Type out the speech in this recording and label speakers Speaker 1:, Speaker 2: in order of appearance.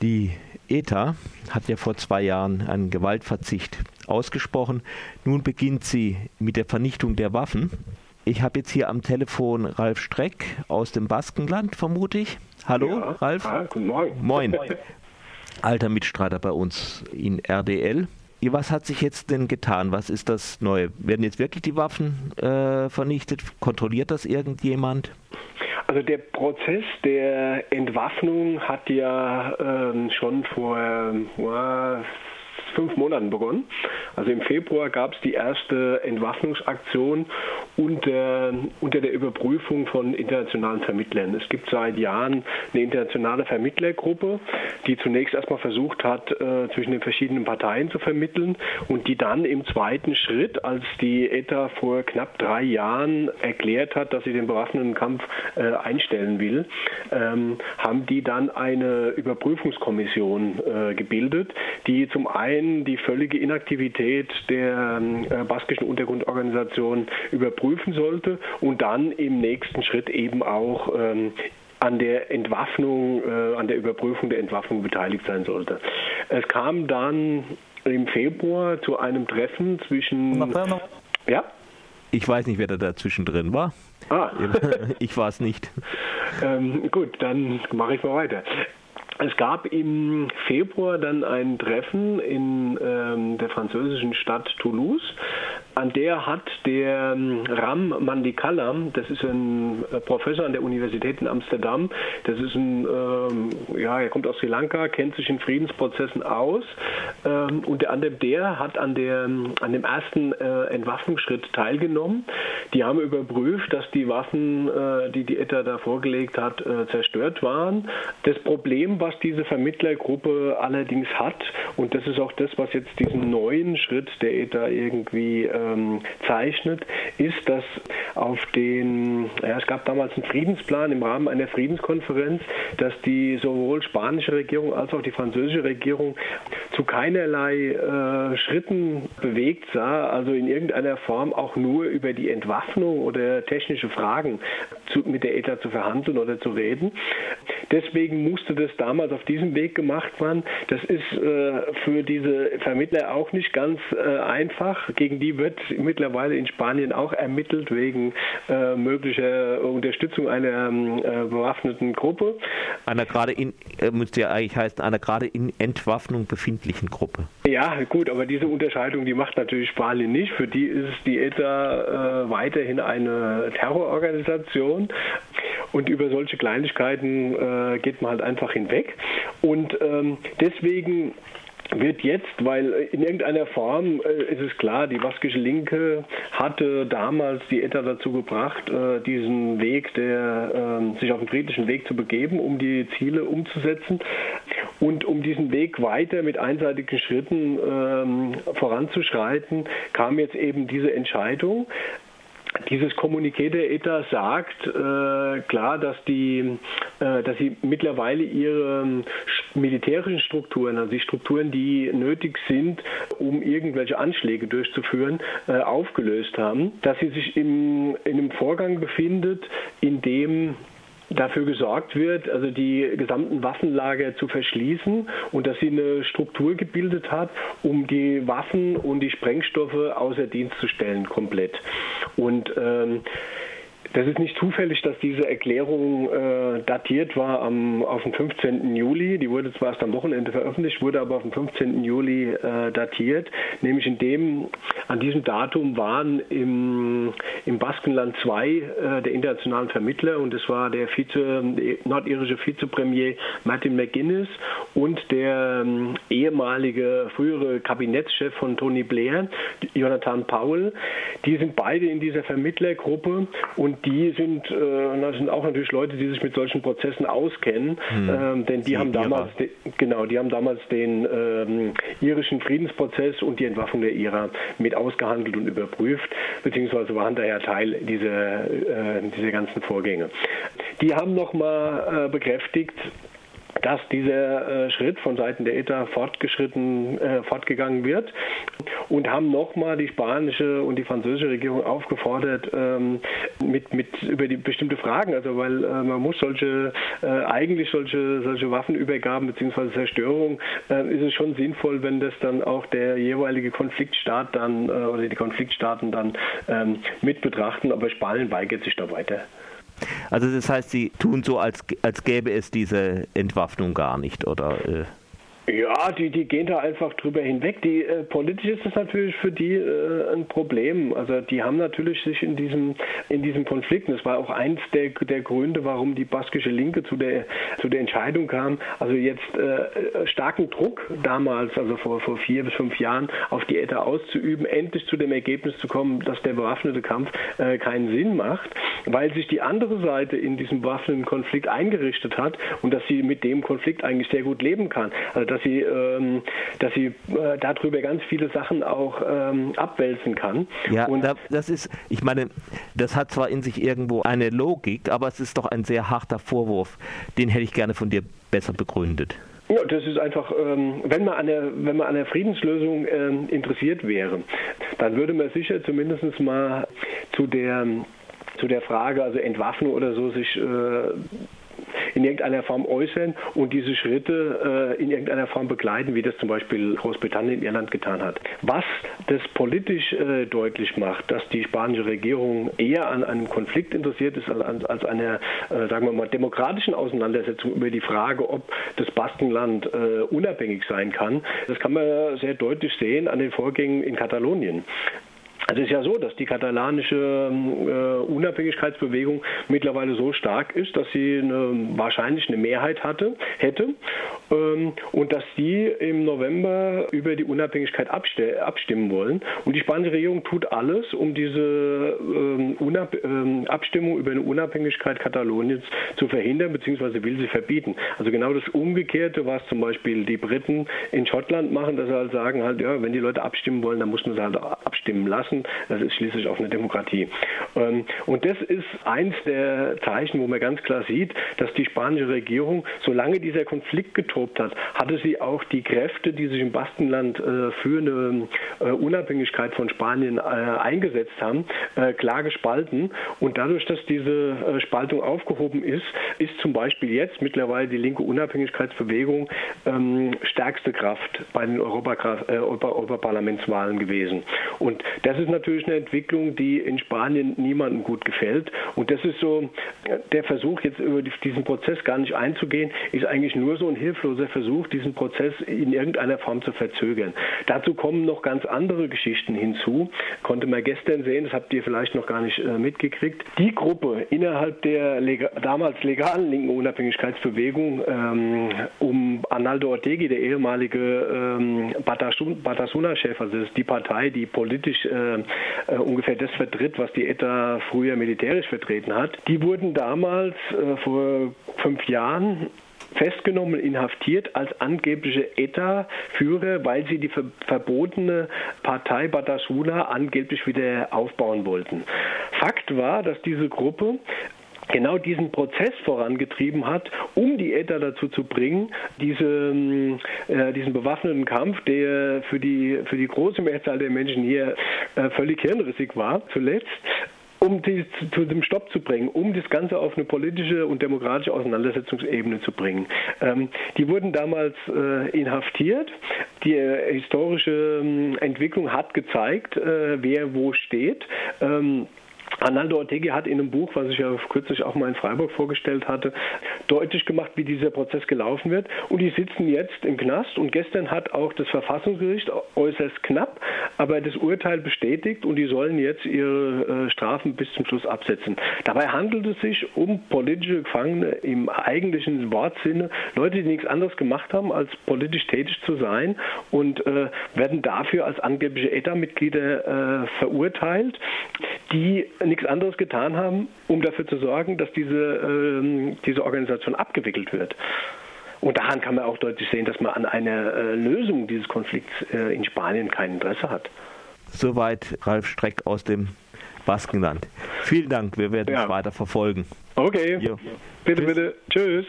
Speaker 1: Die ETA hat ja vor zwei Jahren einen Gewaltverzicht ausgesprochen. Nun beginnt sie mit der Vernichtung der Waffen. Ich habe jetzt hier am Telefon Ralf Streck aus dem Baskenland, vermute ich. Hallo, ja. Ralf.
Speaker 2: Ah, guten Morgen.
Speaker 1: Moin. Alter Mitstreiter bei uns in RDL. Was hat sich jetzt denn getan? Was ist das Neue? Werden jetzt wirklich die Waffen äh, vernichtet? Kontrolliert das irgendjemand?
Speaker 2: Also der Prozess der Entwaffnung hat ja ähm, schon vor äh, fünf Monaten begonnen. Also im Februar gab es die erste Entwaffnungsaktion unter, unter der Überprüfung von internationalen Vermittlern. Es gibt seit Jahren eine internationale Vermittlergruppe, die zunächst erstmal versucht hat, äh, zwischen den verschiedenen Parteien zu vermitteln und die dann im zweiten Schritt, als die ETA vor knapp drei Jahren erklärt hat, dass sie den bewaffneten Kampf äh, einstellen will, ähm, haben die dann eine Überprüfungskommission äh, gebildet, die zum einen die völlige Inaktivität der äh, baskischen Untergrundorganisation überprüfen sollte und dann im nächsten Schritt eben auch ähm, an der Entwaffnung, äh, an der Überprüfung der Entwaffnung beteiligt sein sollte. Es kam dann im Februar zu einem Treffen zwischen.
Speaker 1: Ja? Ich weiß nicht, wer da dazwischen drin war. Ah. Ich war es nicht.
Speaker 2: Ähm, gut, dann mache ich mal weiter. Es gab im Februar dann ein Treffen in ähm, der französischen Stadt Toulouse. An der hat der ähm, Ram Mandikala, das ist ein äh, Professor an der Universität in Amsterdam, das ist ein, ähm, ja, er kommt aus Sri Lanka, kennt sich in Friedensprozessen aus. Ähm, unter anderem der hat an, der, an dem ersten äh, Entwaffnungsschritt teilgenommen. Die haben überprüft, dass die Waffen, äh, die die ETA da vorgelegt hat, äh, zerstört waren. Das Problem was diese Vermittlergruppe allerdings hat, und das ist auch das, was jetzt diesen neuen Schritt der ETA irgendwie ähm, zeichnet, ist, dass auf den, ja, es gab damals einen Friedensplan im Rahmen einer Friedenskonferenz, dass die sowohl spanische Regierung als auch die französische Regierung zu keinerlei äh, Schritten bewegt sah, also in irgendeiner Form auch nur über die Entwaffnung oder technische Fragen zu, mit der ETA zu verhandeln oder zu reden. Deswegen musste das damals auf diesem Weg gemacht werden. Das ist äh, für diese Vermittler auch nicht ganz äh, einfach. Gegen die wird mittlerweile in Spanien auch ermittelt wegen äh, möglicher Unterstützung einer ähm, äh, bewaffneten Gruppe.
Speaker 1: Einer gerade in, äh, müsste ja eigentlich heißen, einer gerade in Entwaffnung befindlichen Gruppe.
Speaker 2: Ja, gut, aber diese Unterscheidung, die macht natürlich Spanien nicht. Für die ist die ETA äh, weiterhin eine Terrororganisation. Und über solche Kleinigkeiten äh, geht man halt einfach hinweg. Und ähm, deswegen wird jetzt, weil in irgendeiner Form äh, ist es klar, die baskische Linke hatte damals die ETA dazu gebracht, äh, diesen Weg, der, äh, sich auf den friedlichen Weg zu begeben, um die Ziele umzusetzen. Und um diesen Weg weiter mit einseitigen Schritten ähm, voranzuschreiten, kam jetzt eben diese Entscheidung. Dieses Kommuniqué der ETA sagt äh, klar, dass, die, äh, dass sie mittlerweile ihre ähm, militärischen Strukturen, also die Strukturen, die nötig sind, um irgendwelche Anschläge durchzuführen, äh, aufgelöst haben. Dass sie sich im, in einem Vorgang befindet, in dem dafür gesorgt wird, also die gesamten Waffenlager zu verschließen und dass sie eine Struktur gebildet hat, um die Waffen und die Sprengstoffe außer Dienst zu stellen komplett. Und ähm, das ist nicht zufällig, dass diese Erklärung äh, datiert war am, auf den 15. Juli. Die wurde zwar erst am Wochenende veröffentlicht, wurde aber auf den 15. Juli äh, datiert. Nämlich in dem, an diesem Datum waren im, im Baskenland zwei äh, der internationalen Vermittler und das war der Vize, der nordirische Vizepremier Martin McGuinness und der ähm, ehemalige frühere Kabinettschef von Tony Blair, Jonathan Powell. Die sind beide in dieser Vermittlergruppe und die sind, äh, das sind auch natürlich Leute, die sich mit solchen Prozessen auskennen, hm. ähm, denn die, die haben damals, de, genau, die haben damals den ähm, irischen Friedensprozess und die Entwaffnung der IRA mit ausgehandelt und überprüft, beziehungsweise waren da ja Teil dieser, äh, dieser ganzen Vorgänge. Die haben nochmal äh, bekräftigt, dass dieser äh, Schritt von Seiten der ETA fortgeschritten, äh, fortgegangen wird und haben nochmal die spanische und die französische Regierung aufgefordert, ähm, mit, mit über die bestimmte Fragen, also weil äh, man muss solche, äh, eigentlich solche, solche Waffenübergaben bzw. Zerstörung, äh, ist es schon sinnvoll, wenn das dann auch der jeweilige Konfliktstaat dann oder die Konfliktstaaten dann ähm, mit betrachten, aber Spanien weigert sich da weiter.
Speaker 1: Also das heißt, Sie tun so, als, als gäbe es diese Entwaffnung gar nicht, oder? Äh
Speaker 2: ja, die, die gehen da einfach drüber hinweg. Die, äh, politisch ist das natürlich für die äh, ein Problem. Also die haben natürlich sich in diesem, in diesem Konflikt, und das war auch eins der, der Gründe, warum die baskische Linke zu der, zu der Entscheidung kam, also jetzt äh, starken Druck damals, also vor, vor vier bis fünf Jahren, auf die ETA auszuüben, endlich zu dem Ergebnis zu kommen, dass der bewaffnete Kampf äh, keinen Sinn macht, weil sich die andere Seite in diesem bewaffneten Konflikt eingerichtet hat und dass sie mit dem Konflikt eigentlich sehr gut leben kann. Also dass sie, ähm, dass sie äh, darüber ganz viele Sachen auch ähm, abwälzen kann.
Speaker 1: Ja, und das ist, ich meine, das hat zwar in sich irgendwo eine Logik, aber es ist doch ein sehr harter Vorwurf. Den hätte ich gerne von dir besser begründet.
Speaker 2: Ja, das ist einfach, ähm, wenn man an der, wenn man an der Friedenslösung ähm, interessiert wäre, dann würde man sicher zumindest mal zu der zu der Frage, also Entwaffnung oder so, sich äh, in irgendeiner Form äußern und diese Schritte äh, in irgendeiner Form begleiten, wie das zum Beispiel Großbritannien in Irland getan hat. Was das politisch äh, deutlich macht, dass die spanische Regierung eher an einem Konflikt interessiert ist als, als einer, äh, sagen wir mal, demokratischen Auseinandersetzung über die Frage, ob das Baskenland äh, unabhängig sein kann, das kann man sehr deutlich sehen an den Vorgängen in Katalonien. Also es ist ja so, dass die katalanische äh, Unabhängigkeitsbewegung mittlerweile so stark ist, dass sie eine, wahrscheinlich eine Mehrheit hatte, hätte ähm, und dass sie im November über die Unabhängigkeit abstimmen wollen. Und die spanische Regierung tut alles, um diese ähm, ähm, Abstimmung über eine Unabhängigkeit Kataloniens zu verhindern, beziehungsweise will sie verbieten. Also genau das Umgekehrte, was zum Beispiel die Briten in Schottland machen, dass sie halt sagen, halt, ja, wenn die Leute abstimmen wollen, dann muss man sie halt abstimmen lassen. Das ist schließlich auch eine Demokratie. Ähm, und das ist eins der Zeichen, wo man ganz klar sieht, dass die spanische Regierung, solange dieser Konflikt getobt hat, hatte sie auch die Kräfte, die sich im Baskenland äh, für eine äh, Unabhängigkeit von Spanien äh, eingesetzt haben, klar gespalten. Und dadurch, dass diese Spaltung aufgehoben ist, ist zum Beispiel jetzt mittlerweile die linke Unabhängigkeitsbewegung ähm, stärkste Kraft bei den Europaparlamentswahlen gewesen. Und das ist natürlich eine Entwicklung, die in Spanien niemandem gut gefällt. Und das ist so, der Versuch, jetzt über diesen Prozess gar nicht einzugehen, ist eigentlich nur so ein hilfloser Versuch, diesen Prozess in irgendeiner Form zu verzögern. Dazu kommen noch ganz andere Geschichten hinzu. Konnte man gestern sehen, das habt ihr vielleicht noch gar nicht äh, mitgekriegt. Die Gruppe innerhalb der lega damals legalen linken Unabhängigkeitsbewegung ähm, um Arnaldo Ortegi, der ehemalige ähm, Batasuna-Chef, also das ist die Partei, die politisch äh, äh, ungefähr das vertritt, was die ETA früher militärisch vertreten hat. Die wurden damals äh, vor fünf Jahren festgenommen, inhaftiert als angebliche ETA-Führer, weil sie die ver verbotene Partei Batasuna angeblich wieder aufbauen wollten. Fakt war, dass diese Gruppe genau diesen Prozess vorangetrieben hat, um die ETA dazu zu bringen, diese, äh, diesen bewaffneten Kampf, der für die, für die große Mehrzahl der Menschen hier äh, völlig hirnrissig war, zuletzt, um die zu dem Stopp zu bringen, um das Ganze auf eine politische und demokratische Auseinandersetzungsebene zu bringen. Ähm, die wurden damals äh, inhaftiert. Die äh, historische äh, Entwicklung hat gezeigt, äh, wer wo steht. Ähm, Arnaldo Ortega hat in einem Buch, was ich ja kürzlich auch mal in Freiburg vorgestellt hatte, deutlich gemacht, wie dieser Prozess gelaufen wird. Und die sitzen jetzt im Knast. Und gestern hat auch das Verfassungsgericht äußerst knapp, aber das Urteil bestätigt und die sollen jetzt ihre äh, Strafen bis zum Schluss absetzen. Dabei handelt es sich um politische Gefangene im eigentlichen Wortsinne, Leute, die nichts anderes gemacht haben, als politisch tätig zu sein und äh, werden dafür als angebliche ETA-Mitglieder äh, verurteilt, die nichts anderes getan haben, um dafür zu sorgen, dass diese, äh, diese Organisation abgewickelt wird. Und daran kann man auch deutlich sehen, dass man an einer äh, Lösung dieses Konflikts äh, in Spanien kein Interesse hat.
Speaker 1: Soweit Ralf Streck aus dem Baskenland. Vielen Dank, wir werden ja. es weiter verfolgen.
Speaker 2: Okay, jo. bitte, Tschüss. bitte. Tschüss.